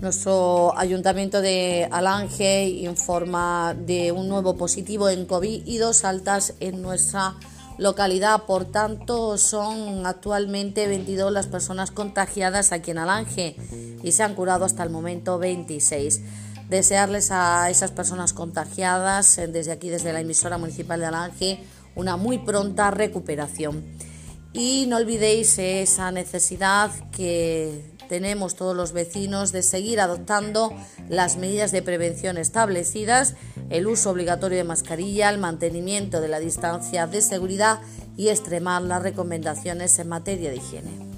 Nuestro ayuntamiento de Alange informa de un nuevo positivo en COVID y dos altas en nuestra localidad. Por tanto, son actualmente 22 las personas contagiadas aquí en Alange y se han curado hasta el momento 26. Desearles a esas personas contagiadas, eh, desde aquí, desde la emisora municipal de Alange, una muy pronta recuperación. Y no olvidéis esa necesidad que tenemos todos los vecinos de seguir adoptando las medidas de prevención establecidas, el uso obligatorio de mascarilla, el mantenimiento de la distancia de seguridad y extremar las recomendaciones en materia de higiene.